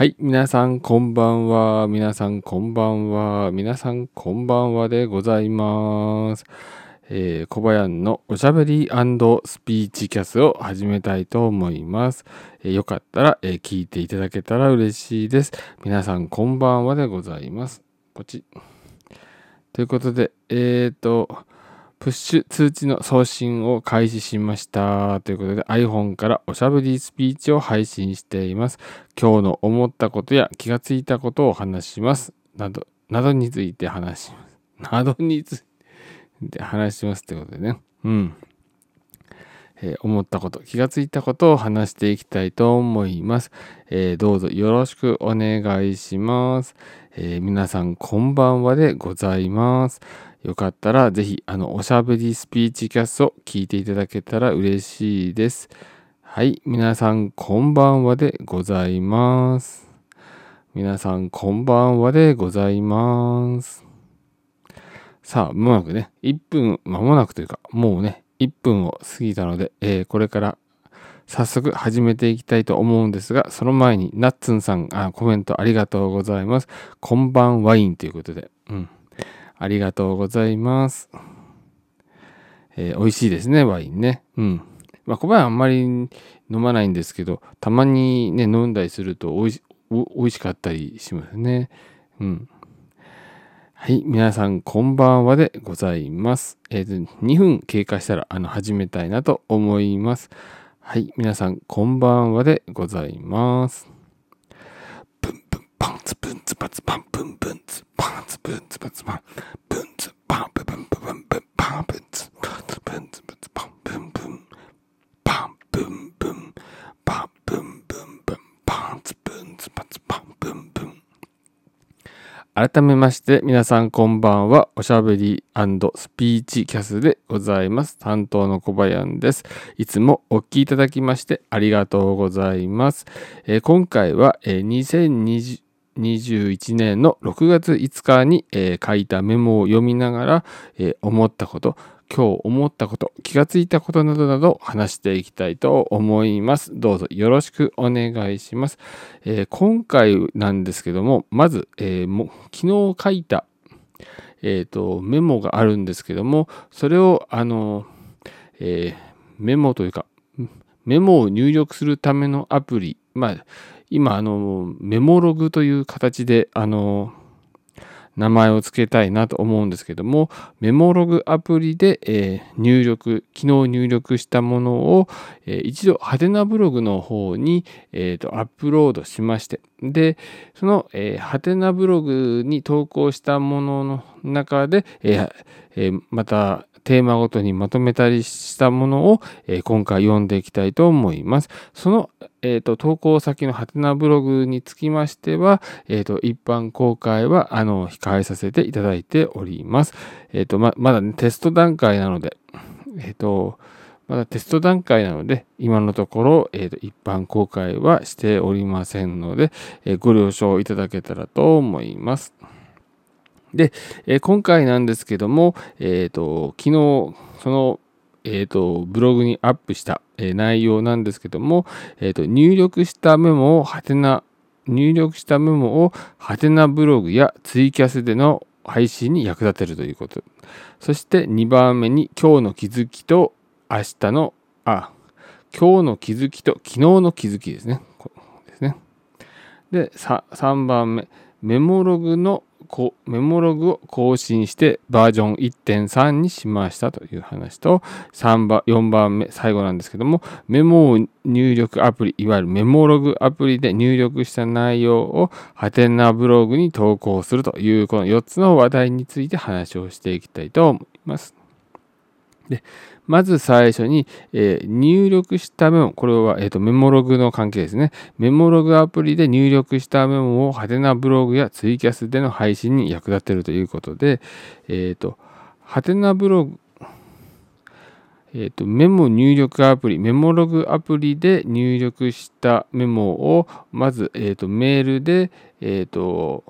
はい、皆さんこんばんは。皆さんこんばんは。皆さんこんばんはでございます。えー、小林のおしゃべりスピーチキャスを始めたいと思います。えーよかったら、えー聞いていただけたら嬉しいです。皆さんこんばんはでございます。こっち。ということで、えっ、と、プッシュ通知の送信を開始しました。ということで iPhone からおしゃべりスピーチを配信しています。今日の思ったことや気がついたことを話します。など、などについて話します。などについて話しますってことでね。うん。え思ったこと、気がついたことを話していきたいと思います。えーどうぞよろしくお願いします。えー皆さんこんばんはでございます。よかったらぜひあのおしゃべりスピーチキャストを聞いていただけたら嬉しいです。はい、皆さんこんばんはでございます。皆さんこんばんはでございます。さあ、まもなくね、1分、間もなくというか、もうね、1分を過ぎたので、えーこれから早速始めていきたいと思うんですが、その前に、ナッツンさん、あコメントありがとうございます。こんばんワインということで、うん。ありがとうございます。えー美味しいですね、ワインね。うん。まあ、小林あんまり飲まないんですけど、たまにね、飲んだりするとおいしお美味しかったりしますね。うん。はい、皆さんこんばんはでございます。えっーと、2分経過したら、あの、始めたいなと思います。はい、皆さんこんばんはでございます。ブンブンパンツブンツパツパンブンブンツパンツブンツパツパンブンツパンブンブンブンブンパンブンツパンツブンツブンツパンブンブンパンブンブンパンブンブンブンパンツブンツパツパンブンブン改めまして皆さんこんばんは。おしゃべりスピーチキャスでございます。担当の小林です。いつもお聞きいただきましてありがとうございます、えー今回は、えー2020 21年の6月5日に、えー書いたメモを読みながら、えー思ったこと今日思ったこと気がついたことなどなど話していきたいと思います。どうぞよろしくお願いします、えー今回なんですけどもまず、えーも昨日書いたえー、とメモがあるんですけどもそれをあの、えーメモというかメモを入力するためのアプリまあ今あのメモログという形であの名前を付けたいなと思うんですけどもメモログアプリで、え入力昨日入力したものを、えー一度ハテナブログの方に、えーとアップロードしましてでその、えハテナブログに投稿したものの中で、えまたテーマごとにまとめたりしたものを、えー今回読んでいきたいと思います。その、えーと投稿先のハテナブログにつきましては、えーと一般公開はあの控えさせていただいております。えーとままだ、ね、テスト段階なので、えーとまだテスト段階なので、今のところ、えーと一般公開はしておりませんので、えーご了承いただけたらと思います。で、えー今回なんですけども、えっ、と、昨日、その、えっ、と、ブログにアップした、え内容なんですけども、えっ、と、入力したメモをハテナ、入力したメモをハテナブログやツイキャスでの配信に役立てるということ。そして2番目に今日の気づきと明日の、あ、今日の気づきと昨日の気づきですね。ですね。で、3番目、メモログのメモログを更新してバージョン1.3にしましたという話と3番4番目最後なんですけどもメモを入力アプリいわゆるメモログアプリで入力した内容をハテナブログに投稿するというこの4つの話題について話をしていきたいと思います。でまず最初に、えー入力したメモ、これは、えーとメモログの関係ですね。メモログアプリで入力したメモをハテナブログやツイキャスでの配信に役立てるということで、えっ、と、ハテナブログ、えーとメモ入力アプリ、メモログアプリで入力したメモを、まず、えーとメールで、えっ、と、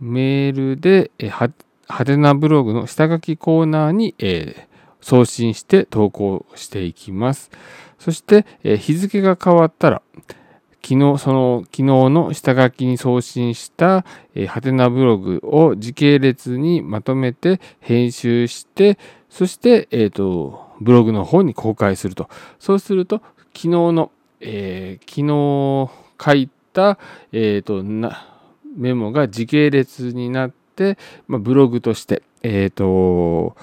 メールで、えーはハテナブログの下書きコーナーに、えー送信して投稿していきます。そして、え日付が変わったら、昨日、その昨日の下書きに送信した、えー、ハテナブログを時系列にまとめて編集して、そして、えっ、ー、と、ブログの方に公開すると。そうすると、昨日の、えー、昨日書いた、え、ー、と、な、メモが時系列になって、まあ、ブログとして、えっ、と、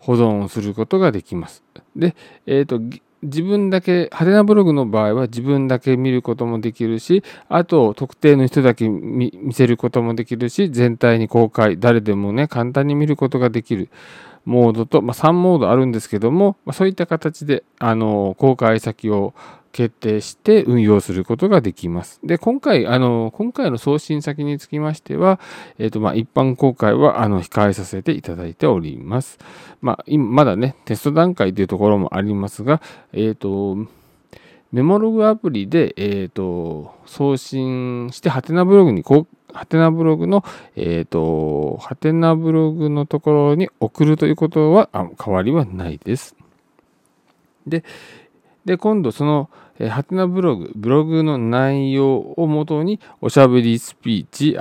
保存をすることができます。で、えっ、と、自分だけ、派手なブログの場合は自分だけ見ることもできるし、あと特定の人だけ見せることもできるし、全体に公開、誰でもね、簡単に見ることができる。モードと、まあ、3モードあるんですけども、まあ、そういった形であの公開先を決定して運用することができます。で、今回、あの、今回の送信先につきましては、えっ、ー、と、まあ、一般公開は、あの、控えさせていただいております。まあ、今、まだね、テスト段階というところもありますが、えっ、ー、と、メモログアプリで、えっ、ー、と、送信して、ハテナブログにこう、ハテナブログの、えっ、ー、と、ハテナブログのところに送るということはあ変わりはないです。で、で今度その、えー、ハテナブログ、ブログの内容をもとにおしゃべりスピーチ、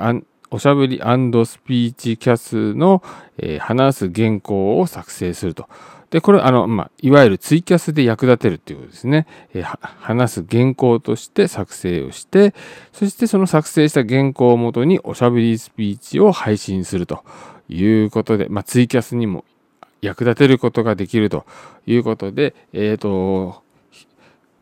おしゃべりスピーチキャスの、えー、話す原稿を作成すると。で、これ、あの、まあ、いわゆるツイキャスで役立てるっていうことですね。えー、話す原稿として作成をして、そしてその作成した原稿をもとにおしゃべりスピーチを配信するということで、まあ、ツイキャスにも役立てることができるということで、えっ、ー、と、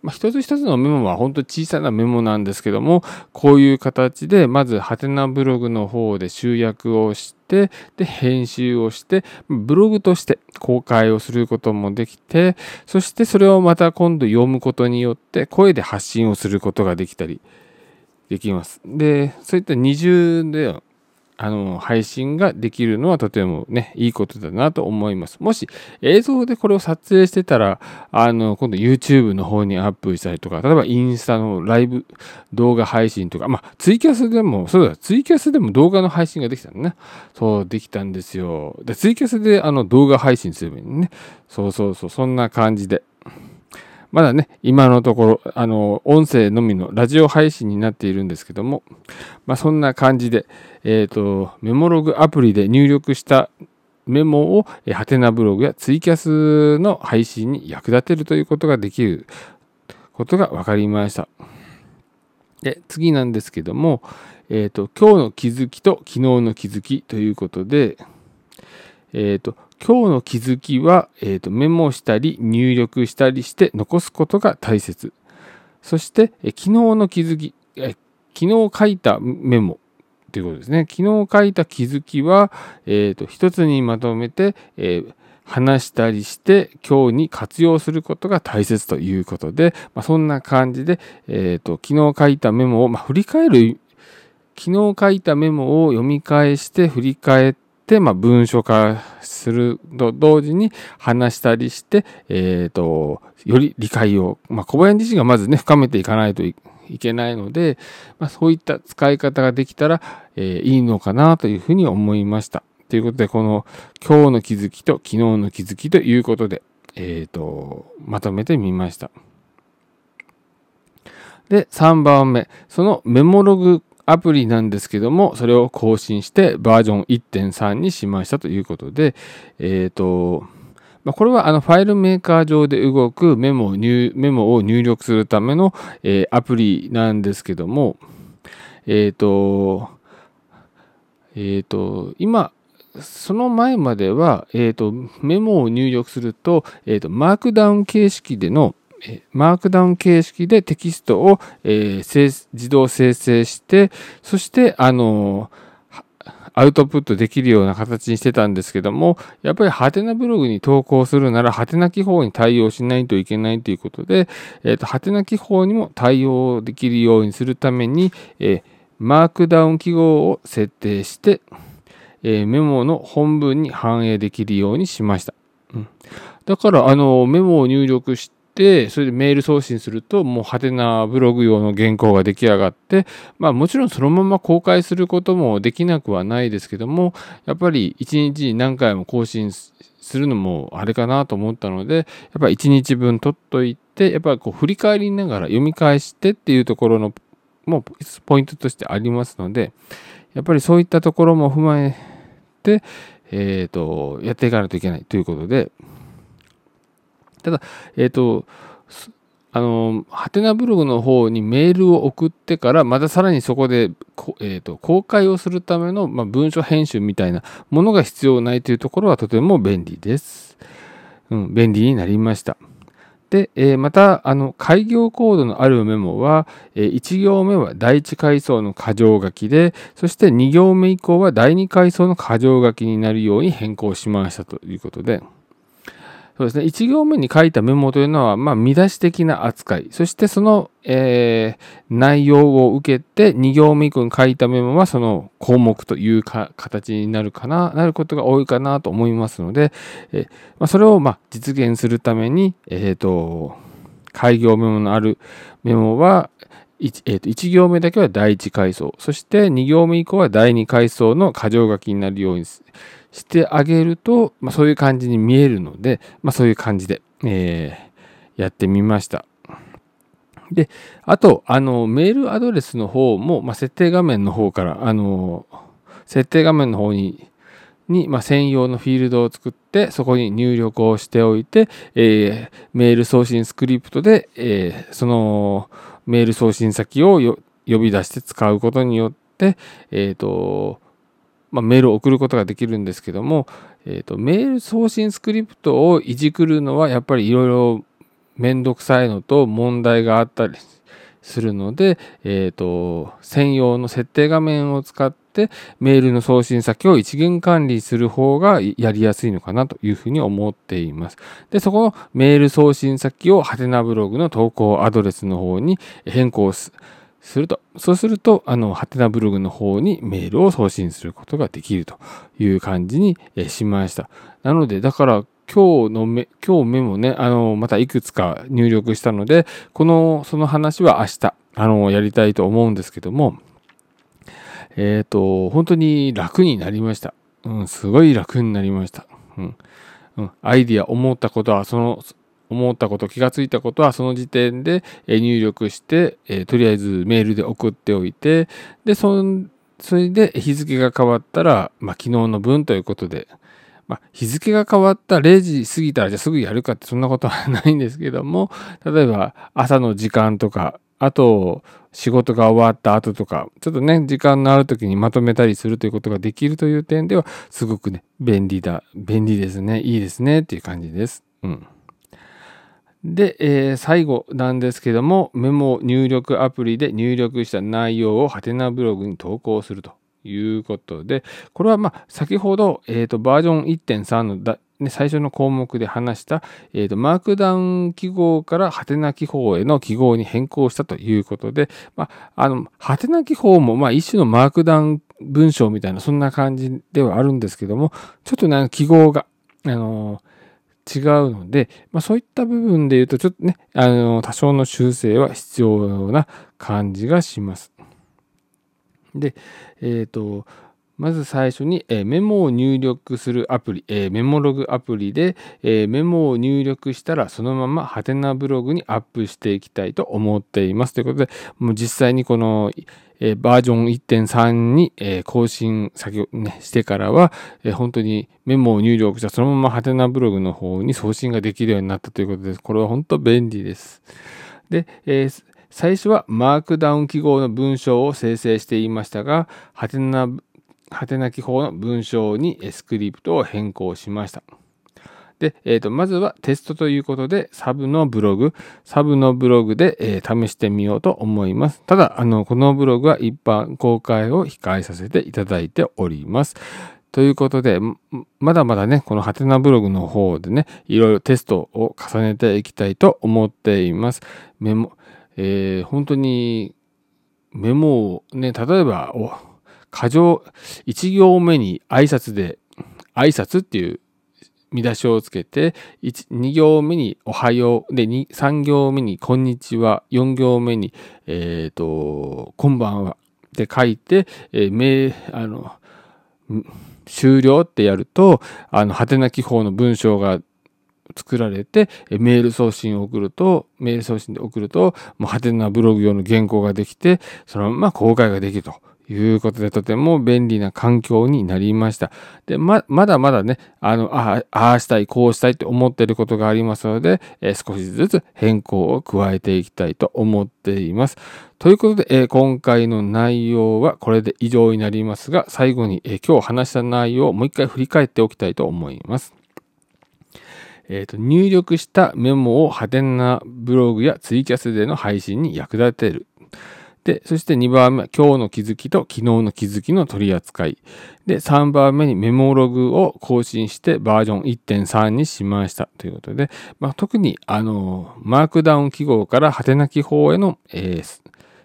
まあ、一つ一つのメモは本当小さなメモなんですけども、こういう形で、まず、ハテナブログの方で集約をして、で、編集をして、ブログとして公開をすることもできて、そしてそれをまた今度読むことによって、声で発信をすることができたり、できます。で、そういった二重であの、配信ができるのはとてもね、いいことだなと思います。もし映像でこれを撮影してたら、あの、今度 YouTube の方にアップしたりとか、例えばインスタのライブ動画配信とか、まあ、ツイキャスでも、そうだ、ツイキャスでも動画の配信ができたのね。そう、できたんですよ。で、ツイキャスであの動画配信すればいいね。そうそうそう、そんな感じで。まだね、今のところ、あの、音声のみのラジオ配信になっているんですけども、まあ、そんな感じで、えっ、ー、と、メモログアプリで入力したメモを、ハテナブログやツイキャスの配信に役立てるということができることが分かりました。で、次なんですけども、えっ、ー、と、今日の気づきと昨日の気づきということで、えっ、ー、と、今日の気づきは、えーと、メモしたり入力したりして残すことが大切。そして、え昨日の気づき、え昨日書いたメモということですね。昨日書いた気づきは、えーと、一つにまとめて、えー、話したりして今日に活用することが大切ということで、まあ、そんな感じで、えーと、昨日書いたメモを、まあ、振り返る昨日書いたメモを読み返して振り返って、まあ、文書化すると同時に話したりして、えっ、ー、と、より理解を、まあ、小林自身がまずね、深めていかないといけないので、まあ、そういった使い方ができたら、えー、いいのかなというふうに思いました。ということで、この今日の気づきと昨日の気づきということで、えっ、ー、と、まとめてみました。で、3番目、そのメモログアプリなんですけども、それを更新してバージョン1.3にしましたということで、えっ、ー、と、まこれはあのファイルメーカー上で動くメモを入メモを入力するための、え、アプリなんですけども、えっ、と、えっ、と、今、その前までは、えっ、と、メモを入力すると、えっ、と、マークダウン形式での、マークダウン形式でテキストを、えー、自動生成して、そして、あのアウトプットできるような形にしてたんですけども、やっぱりハテナブログに投稿するなら、ハテナ記法に対応しないといけないということで、えっ、と、ハテナ記法にも対応できるようにするために、えー、マークダウン記号を設定して、えー、メモの本文に反映できるようにしました。うん、だから、あの、メモを入力して、でそれでメール送信するともうハテナブログ用の原稿が出来上がってまあもちろんそのまま公開することもできなくはないですけどもやっぱり一日に何回も更新するのもあれかなと思ったのでやっぱり1日分取っといてやっぱりこう振り返りながら読み返してっていうところのもポイントとしてありますのでやっぱりそういったところも踏まえて、えーと、やっていかないといけないということでただ、えっ、ー、と、あの、ハテナブログの方にメールを送ってから、またさらにそこで、えーと、公開をするための、まあ、文書編集みたいなものが必要ないというところはとても便利です。うん、便利になりました。で、えー、また、あの、開業コードのあるメモは、えー、1行目は第1階層の箇条書きで、そして2行目以降は第2階層の箇条書きになるように変更しましたということで、そうですね、1行目に書いたメモというのは、まあ、見出し的な扱い、そしてその、えー、内容を受けて、2行目以降に書いたメモは、その項目というか形になるかな、なることが多いかなと思いますので、えー、まあ、それをま実現するために、えっ、ー、と、開業メモのあるメモは、1, えー、と1行目だけは第1階層、そして2行目以降は第2階層の箇条書きになるようにしてあげると、まあ、そういう感じに見えるので、まあ、そういう感じで、えー、やってみました。で、あと、あの、メールアドレスの方も、まあ、設定画面の方から、あの、設定画面の方に、に、まあ、専用のフィールドを作って、そこに入力をしておいて、えー、メール送信スクリプトで、えー、そのメール送信先を呼び出して使うことによって、えっ、ー、と、まあ、メールを送ることができるんですけども、えーと、メール送信スクリプトをいじくるのはやっぱりいろいろめんどくさいのと問題があったりするので、えーと、専用の設定画面を使ってメールの送信先を一元管理する方がやりやすいのかなというふうに思っています。で、そこのメール送信先をハテナブログの投稿アドレスの方に変更すすると、そうすると、あの、ハテナブログの方にメールを送信することができるという感じにしました。なので、だから、今日のめ、今日メモね、あの、またいくつか入力したので、この、その話は明日、あの、やりたいと思うんですけども、えっ、ー、と、本当に楽になりました。うん、すごい楽になりました。うん。うん、アイディア、思ったことは、その、思ったこと気がついたことはその時点で入力して、とりあえずメールで送っておいてでそそれで日付が変わったら、まあ、昨日の分ということで、まあ、日付が変わった0時過ぎたらじゃあすぐやるかってそんなことはないんですけども例えば朝の時間とかあと仕事が終わった後とかちょっとね時間のある時にまとめたりするということができるという点ではすごくね便利だ便利ですねいいですねっていう感じです。うんで、えー、最後なんですけども、メモ入力アプリで入力した内容をハテナブログに投稿するということで、これはまあ先ほど、えーと、バージョン1.3のだ、ね、最初の項目で話した、えーと、マークダウン記号からハテナ記号への記号に変更したということで、まあ、あの、ハテナ記号もまあ一種のマークダウン文章みたいな、そんな感じではあるんですけども、ちょっとね、記号が、あのー違うので、まあ、そういった部分で言うと、ちょっとね、あの、多少の修正は必要な感じがします。で、えっ、ー、と、まず最初に、え、メモを入力するアプリ、え、メモログアプリで、え、メモを入力したらそのままハテナブログにアップしていきたいと思っています。ということで、もう実際にこの、えバージョン1.3に、え更新先を、ね、してからは、え本当にメモを入力したそのままハテナブログの方に送信ができるようになったということです。これは本当便利です。で、え最初はマークダウン記号の文章を生成していましたが、ハテナはてな記法の文章にスクリプトを変更しました。で、えーと、まずはテストということで、サブのブログ、サブのブログで、えー、試してみようと思います。ただ、あの、このブログは一般公開を控えさせていただいております。ということで、まだまだね、このハテナブログの方でね、いろいろテストを重ねていきたいと思っています。メモ、えー、本当にメモをね、例えば、過剰、1行目に挨拶で、挨拶っていう見出しをつけて、2行目におはよう、で、3行目にこんにちは、4行目に、えっ、ー、と、こんばんはって書いて、えー、あの、終了ってやると、あの、はてな記法の文章が作られて、メール送信を送ると、メール送信で送ると、もうはてなブログ用の原稿ができて、そのまま公開ができると。ということで、とても便利な環境になりました。で、ま、まだまだね、あの、ああ、あしたい、こうしたいと思っていることがありますので、えー、少しずつ変更を加えていきたいと思っています。ということで、えー、今回の内容はこれで以上になりますが、最後に、えー、今日話した内容をもう一回振り返っておきたいと思います。えーと、入力したメモを派手なブログやツイキャスでの配信に役立てる。で、そして2番目は今日の気づきと昨日の気づきの取り扱い。で、3番目にメモログを更新してバージョン1.3にしましたということで、まあ、特にあの、マークダウン記号からハテナ記法への、えー、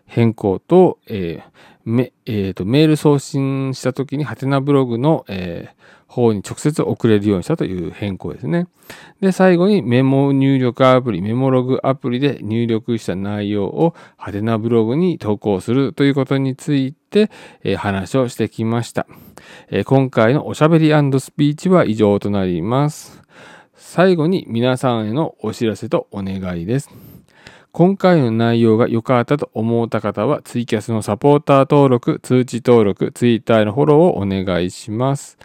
変更と、えーめえーと、メール送信した時にハテナブログの、えー、方に直接送れるようにしたという変更ですね。で、最後にメモ入力アプリ、メモログアプリで入力した内容をハテナブログに投稿するということについて、えー、話をしてきました、えー、今回のおしゃべりスピーチは以上となります。最後に皆さんへのお知らせとお願いです。今回の内容が良かったと思った方は、ツイキャスのサポーター登録、通知登録、ツイッターへのフォローをお願いします。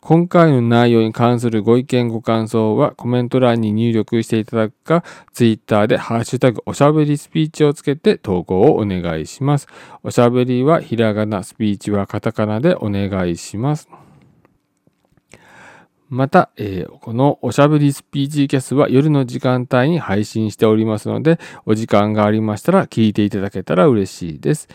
今回の内容に関するご意見ご感想はコメント欄に入力していただくか、ツイッターでハッシュタグおしゃべりスピーチをつけて投稿をお願いします。おしゃべりはひらがな、スピーチはカタカナでお願いします。また、えー、このおしゃべりスピーチキャスは夜の時間帯に配信しておりますので、お時間がありましたら聞いていただけたら嬉しいです。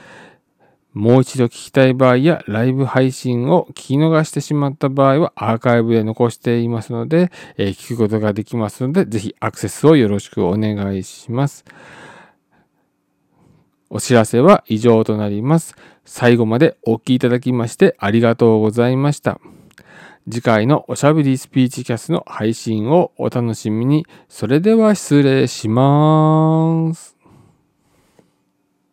もう一度聞きたい場合やライブ配信を聞き逃してしまった場合はアーカイブで残していますので、えー、聞くことができますので、ぜひアクセスをよろしくお願いします。お知らせは以上となります。最後までお聴きいただきましてありがとうございました。次回のおしゃべりスピーチキャスの配信をお楽しみに。それでは失礼します。